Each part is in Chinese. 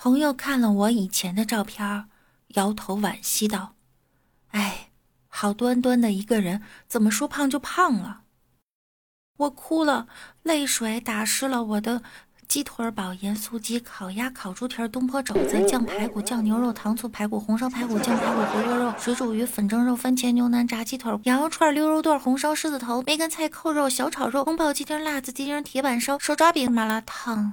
朋友看了我以前的照片，摇头惋惜道：“哎，好端端的一个人，怎么说胖就胖了？”我哭了，泪水打湿了我的。鸡腿堡、盐酥鸡、烤鸭、烤猪蹄、东坡肘子、酱排骨、酱牛肉、糖醋排骨、红烧排骨、酱排骨、回锅肉、水煮鱼、粉蒸肉、番茄牛腩、炸鸡腿、羊肉串、溜肉段、红烧狮子头、梅干菜扣肉、小炒肉、宫保鸡丁、辣子鸡丁、铁板烧、手抓饼、麻辣烫。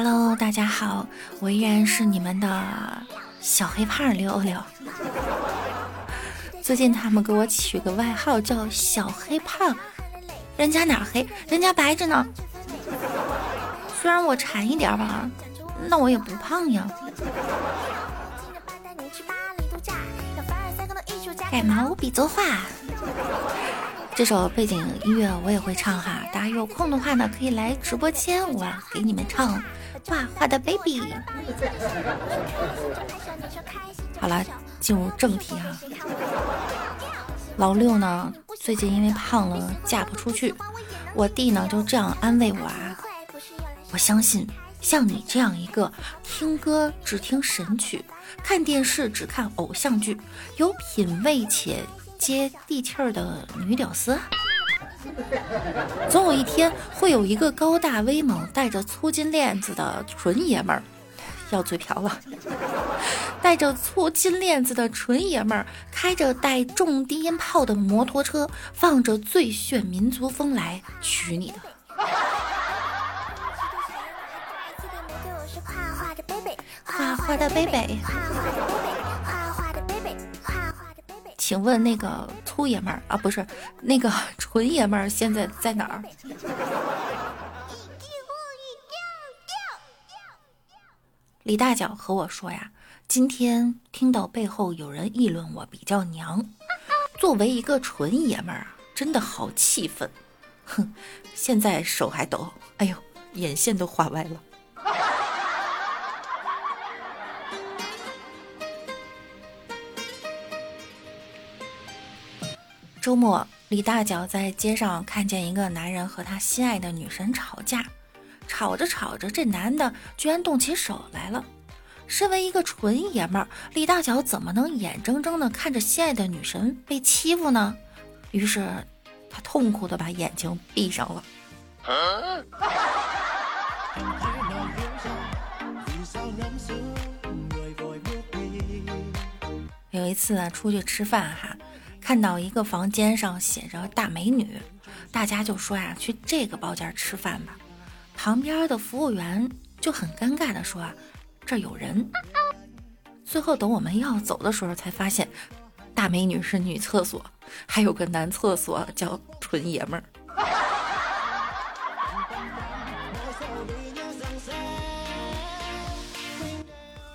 Hello，大家好，我依然是你们的小黑胖六六。最近他们给我取个外号叫小黑胖，人家哪黑？人家白着呢。虽然我馋一点吧，那我也不胖呀。改毛笔作画，这首背景音乐我也会唱哈。大家有空的话呢，可以来直播间，我给你们唱。画画的 baby，好了，进入正题哈。老六呢，最近因为胖了嫁不出去，我弟呢就这样安慰我啊。我相信像你这样一个听歌只听神曲，看电视只看偶像剧，有品味且接地气儿的女屌丝。总有一天，会有一个高大威猛、带着粗金链子的纯爷们儿，要嘴瓢了。带着粗金链子的纯爷们儿，开着带重低音炮的摩托车，放着最炫民族风来娶你的。画画的 baby。请问那个粗爷们儿啊，不是那个 纯爷们儿，现在在哪儿？李大脚和我说呀，今天听到背后有人议论我比较娘，作为一个纯爷们儿啊，真的好气愤，哼，现在手还抖，哎呦，眼线都画歪了。周末，李大脚在街上看见一个男人和他心爱的女神吵架，吵着吵着，这男的居然动起手来了。身为一个纯爷们儿，李大脚怎么能眼睁睁的看着心爱的女神被欺负呢？于是，他痛苦的把眼睛闭上了。有一次出去吃饭哈。看到一个房间上写着“大美女”，大家就说呀：“去这个包间吃饭吧。”旁边的服务员就很尴尬的说啊：“这有人。”最后等我们要走的时候，才发现“大美女”是女厕所，还有个男厕所叫“纯爷们儿”。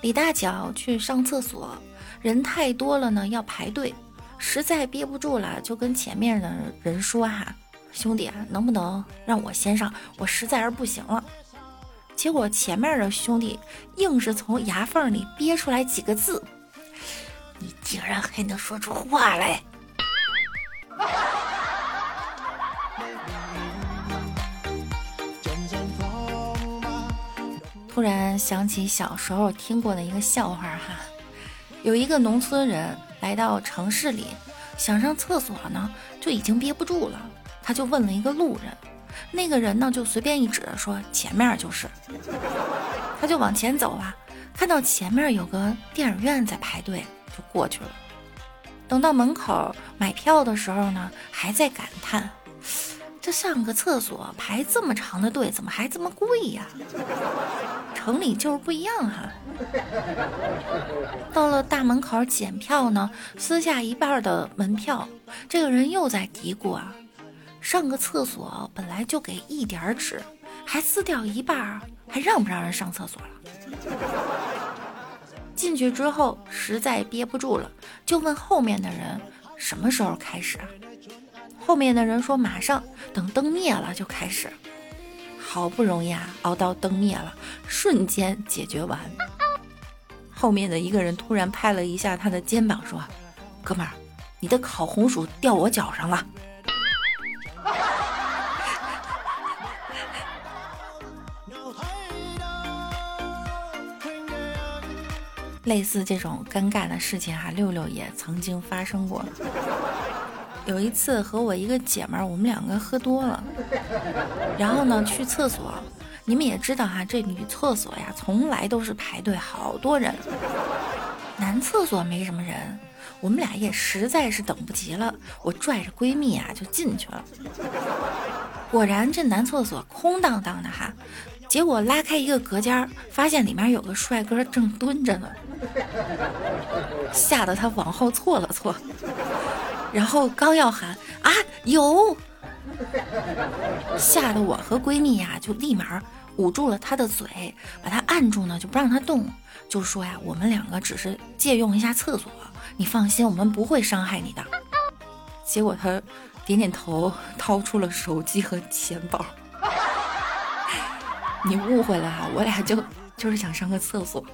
李大脚去上厕所，人太多了呢，要排队。实在憋不住了，就跟前面的人说：“哈，兄弟，能不能让我先上？我实在是不行了。”结果前面的兄弟硬是从牙缝里憋出来几个字：“你竟然还能说出话来！” 突然想起小时候听过的一个笑话哈，有一个农村人。来到城市里，想上厕所呢，就已经憋不住了。他就问了一个路人，那个人呢就随便一指，说前面就是。他就往前走啊，看到前面有个电影院在排队，就过去了。等到门口买票的时候呢，还在感叹：这上个厕所排这么长的队，怎么还这么贵呀？城里就是不一样哈。到了大门口检票呢，撕下一半的门票，这个人又在嘀咕啊：上个厕所本来就给一点纸，还撕掉一半，还让不让人上厕所了？进去之后实在憋不住了，就问后面的人什么时候开始啊？后面的人说马上，等灯灭了就开始。好不容易啊，熬到灯灭了，瞬间解决完。后面的一个人突然拍了一下他的肩膀，说：“哥们儿，你的烤红薯掉我脚上了。”类似这种尴尬的事情哈，六六也曾经发生过。有一次和我一个姐们儿，我们两个喝多了，然后呢去厕所。你们也知道哈，这女厕所呀，从来都是排队好多人。男厕所没什么人，我们俩也实在是等不及了，我拽着闺蜜啊就进去了。果然这男厕所空荡荡的哈，结果拉开一个隔间，发现里面有个帅哥正蹲着呢，吓得他往后错了错。然后刚要喊啊有，吓得我和闺蜜呀就立马捂住了她的嘴，把她按住呢，就不让她动，就说呀我们两个只是借用一下厕所，你放心，我们不会伤害你的。结果她点点头，掏出了手机和钱包。你误会了哈，我俩就就是想上个厕所。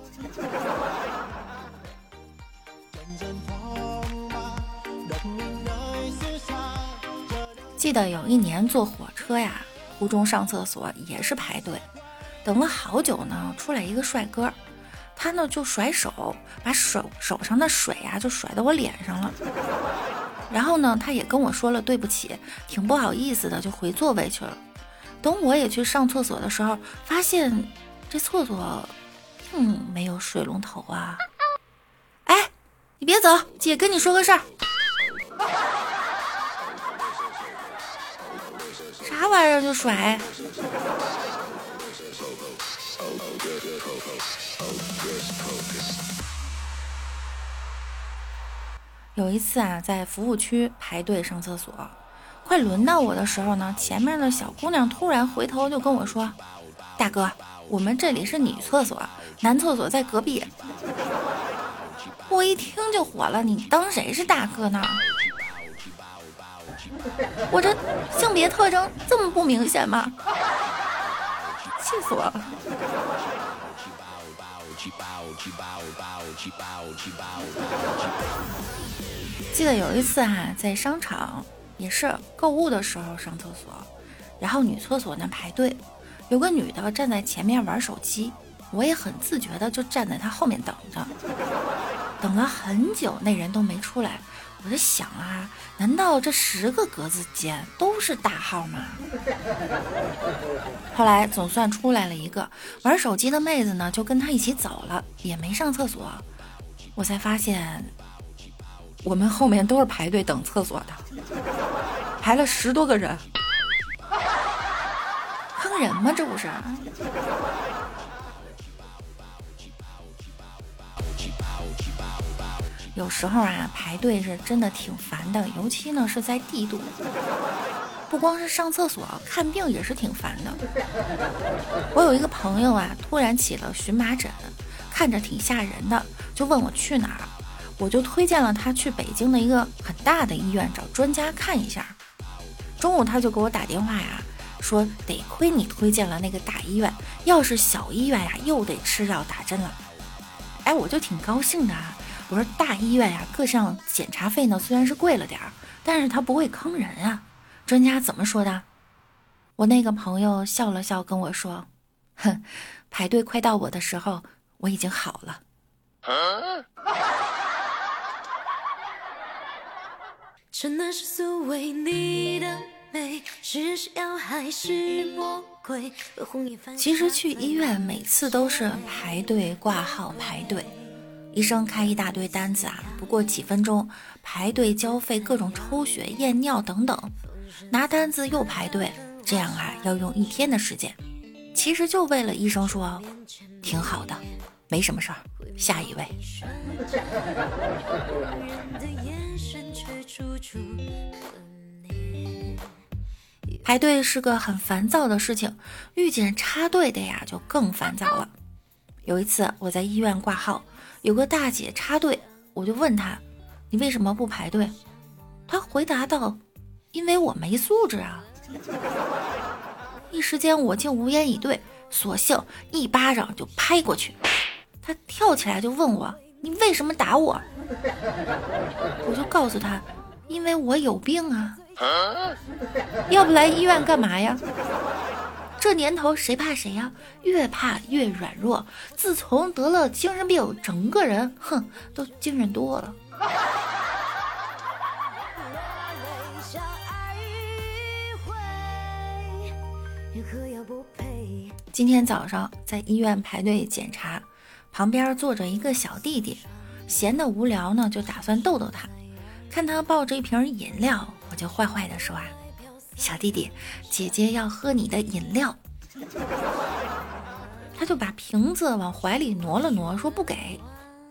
记得有一年坐火车呀，途中上厕所也是排队，等了好久呢。出来一个帅哥，他呢就甩手，把手手上的水呀就甩到我脸上了。然后呢，他也跟我说了对不起，挺不好意思的，就回座位去了。等我也去上厕所的时候，发现这厕所并没有水龙头啊！哎，你别走，姐跟你说个事儿。啥玩意儿就甩？有一次啊，在服务区排队上厕所，快轮到我的时候呢，前面的小姑娘突然回头就跟我说：“大哥，我们这里是女厕所，男厕所在隔壁。”我一听就火了，你当谁是大哥呢？我这性别特征这么不明显吗？气死我了！记得有一次哈，在商场也是购物的时候上厕所，然后女厕所那排队，有个女的站在前面玩手机，我也很自觉的就站在她后面等着，等了很久，那人都没出来。我在想啊，难道这十个格子间都是大号吗？后来总算出来了一个玩手机的妹子呢，就跟他一起走了，也没上厕所。我才发现，我们后面都是排队等厕所的，排了十多个人，坑人吗？这不是？有时候啊，排队是真的挺烦的，尤其呢是在帝都，不光是上厕所，看病也是挺烦的。我有一个朋友啊，突然起了荨麻疹，看着挺吓人的，就问我去哪儿，我就推荐了他去北京的一个很大的医院找专家看一下。中午他就给我打电话呀，说得亏你推荐了那个大医院，要是小医院呀，又得吃药打针了。哎，我就挺高兴的啊。我说大医院呀，各项检查费呢虽然是贵了点儿，但是他不会坑人啊。专家怎么说的？我那个朋友笑了笑跟我说：“哼，排队快到我的时候，我已经好了。”真的是苏维尼的美，是妖还是魔鬼其实去医院每次都是排队挂号排队。医生开一大堆单子啊，不过几分钟，排队交费，各种抽血、验尿等等，拿单子又排队，这样啊要用一天的时间。其实就为了医生说挺好的，没什么事儿。下一位。排队是个很烦躁的事情，遇见插队的呀就更烦躁了。有一次我在医院挂号，有个大姐插队，我就问她：“你为什么不排队？”她回答道：“因为我没素质啊。”一时间我竟无言以对，索性一巴掌就拍过去。她跳起来就问我：“你为什么打我？”我就告诉她：“因为我有病啊。”要不来医院干嘛呀？这年头谁怕谁呀？越怕越软弱。自从得了精神病，整个人哼都精神多了。今天早上在医院排队检查，旁边坐着一个小弟弟，闲得无聊呢，就打算逗逗他。看他抱着一瓶饮料。我就坏坏的说啊，小弟弟，姐姐要喝你的饮料。他就把瓶子往怀里挪了挪，说不给。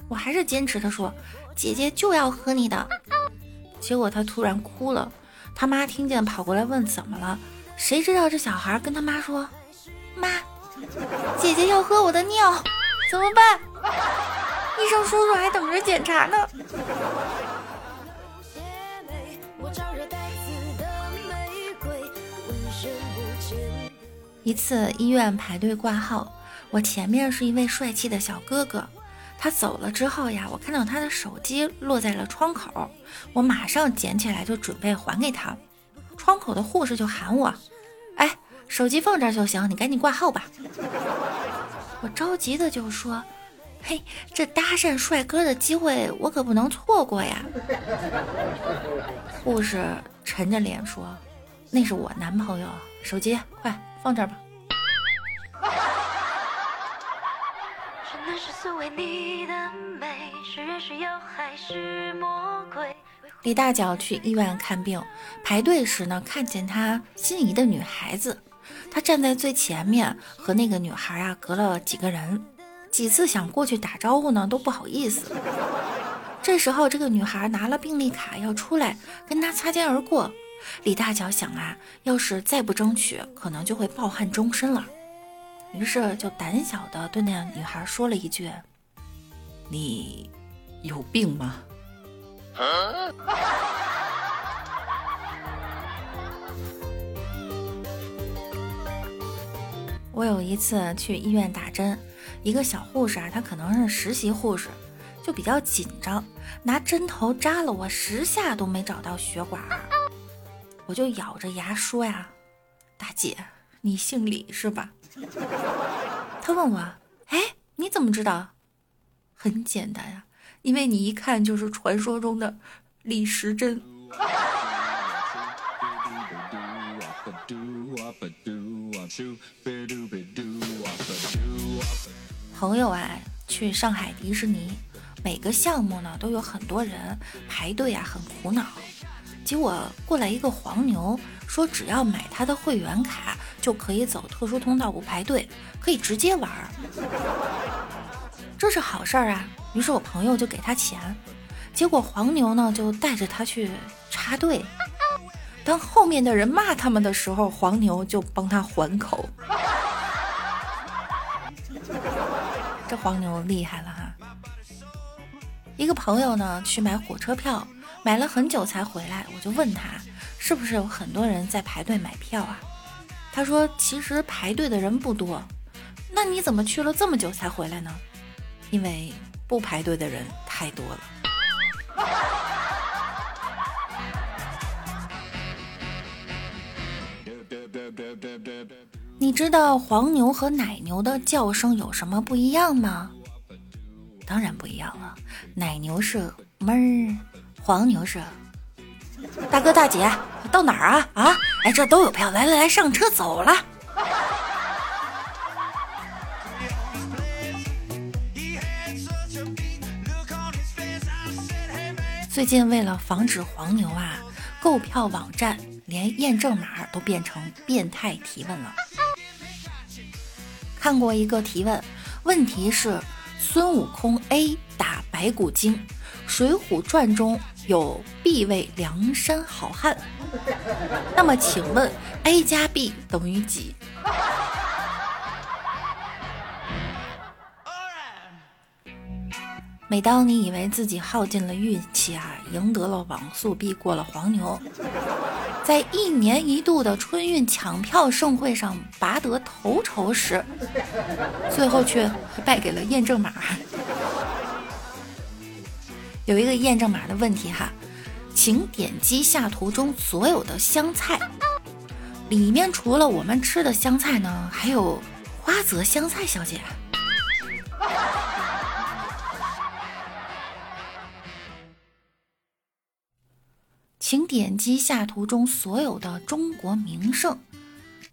我还是坚持的说，姐姐就要喝你的。结果他突然哭了，他妈听见跑过来问怎么了，谁知道这小孩跟他妈说，妈，姐姐要喝我的尿，怎么办？医生叔叔还等着检查呢。一次医院排队挂号，我前面是一位帅气的小哥哥，他走了之后呀，我看到他的手机落在了窗口，我马上捡起来就准备还给他，窗口的护士就喊我：“哎，手机放这儿就行，你赶紧挂号吧。”我着急的就说：“嘿，这搭讪帅哥的机会我可不能错过呀。”护士沉着脸说：“那是我男朋友，手机快。”放这儿吧。李大脚去医院看病，排队时呢，看见他心仪的女孩子，他站在最前面，和那个女孩啊隔了几个人，几次想过去打招呼呢，都不好意思。这时候，这个女孩拿了病历卡要出来，跟他擦肩而过。李大脚想啊，要是再不争取，可能就会抱憾终身了。于是就胆小的对那女孩说了一句：“你有病吗？”我有一次去医院打针，一个小护士啊，她可能是实习护士，就比较紧张，拿针头扎了我十下都没找到血管。我就咬着牙说呀，大姐，你姓李是吧？他问我，哎，你怎么知道？很简单呀，因为你一看就是传说中的李时珍。朋友啊，去上海迪士尼，每个项目呢都有很多人排队啊，很苦恼。结果过来一个黄牛，说只要买他的会员卡就可以走特殊通道不排队，可以直接玩儿。这是好事儿啊！于是我朋友就给他钱。结果黄牛呢就带着他去插队。当后面的人骂他们的时候，黄牛就帮他还口。这黄牛厉害了哈！一个朋友呢去买火车票。买了很久才回来，我就问他是不是有很多人在排队买票啊？他说其实排队的人不多。那你怎么去了这么久才回来呢？因为不排队的人太多了。你知道黄牛和奶牛的叫声有什么不一样吗？当然不一样了，奶牛是哞儿。黄牛是，大哥大姐，到哪儿啊？啊，哎，这都有票，来来来，上车走了。最近为了防止黄牛啊，购票网站连验证码都变成变态提问了。看过一个提问，问题是孙悟空 A 打白骨精，《水浒传》中有 B 位梁山好汉，那么请问 A 加 B 等于几？每当你以为自己耗尽了运气啊，赢得了网速，避过了黄牛，在一年一度的春运抢票盛会上拔得头筹时，最后却败给了验证码。有一个验证码的问题哈，请点击下图中所有的香菜，里面除了我们吃的香菜呢，还有花泽香菜小姐。请点击下图中所有的中国名胜，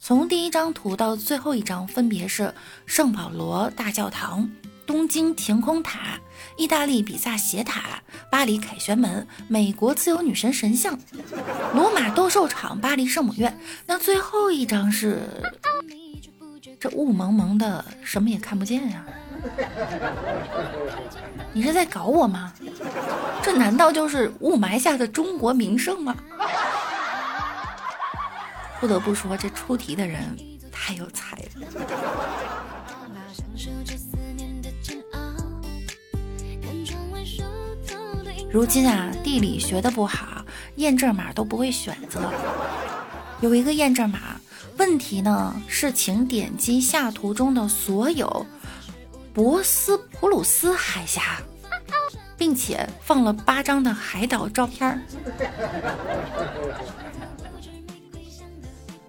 从第一张图到最后一张，分别是圣保罗大教堂、东京晴空塔、意大利比萨斜塔、巴黎凯旋门、美国自由女神神像、罗马斗兽场、巴黎圣母院。那最后一张是这雾蒙蒙的，什么也看不见呀。你是在搞我吗？这难道就是雾霾下的中国名胜吗？不得不说，这出题的人太有才了。如今啊，地理学的不好，验证码都不会选择。有一个验证码，问题呢是，请点击下图中的所有。博斯普鲁斯海峡，并且放了八张的海岛照片。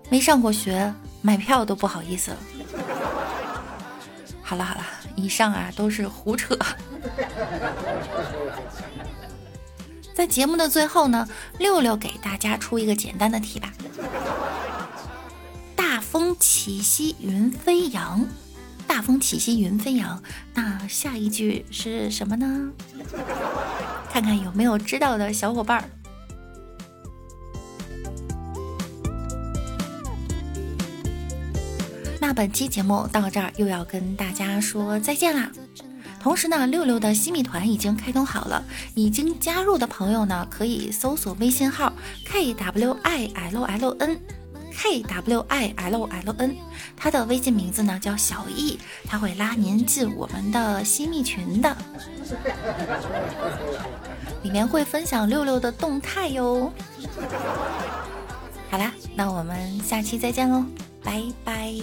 没上过学，买票都不好意思了。好了好了，以上啊都是胡扯。在节目的最后呢，六六给大家出一个简单的题吧：大风起兮云飞扬。大风起兮云飞扬，那下一句是什么呢？看看有没有知道的小伙伴儿。那本期节目到这儿又要跟大家说再见啦。同时呢，六六的新米团已经开通好了，已经加入的朋友呢可以搜索微信号 k w i l l n。K W I L L N，他的微信名字呢叫小易，他会拉您进我们的新密群的，里面会分享六六的动态哟。好啦，那我们下期再见喽，拜拜。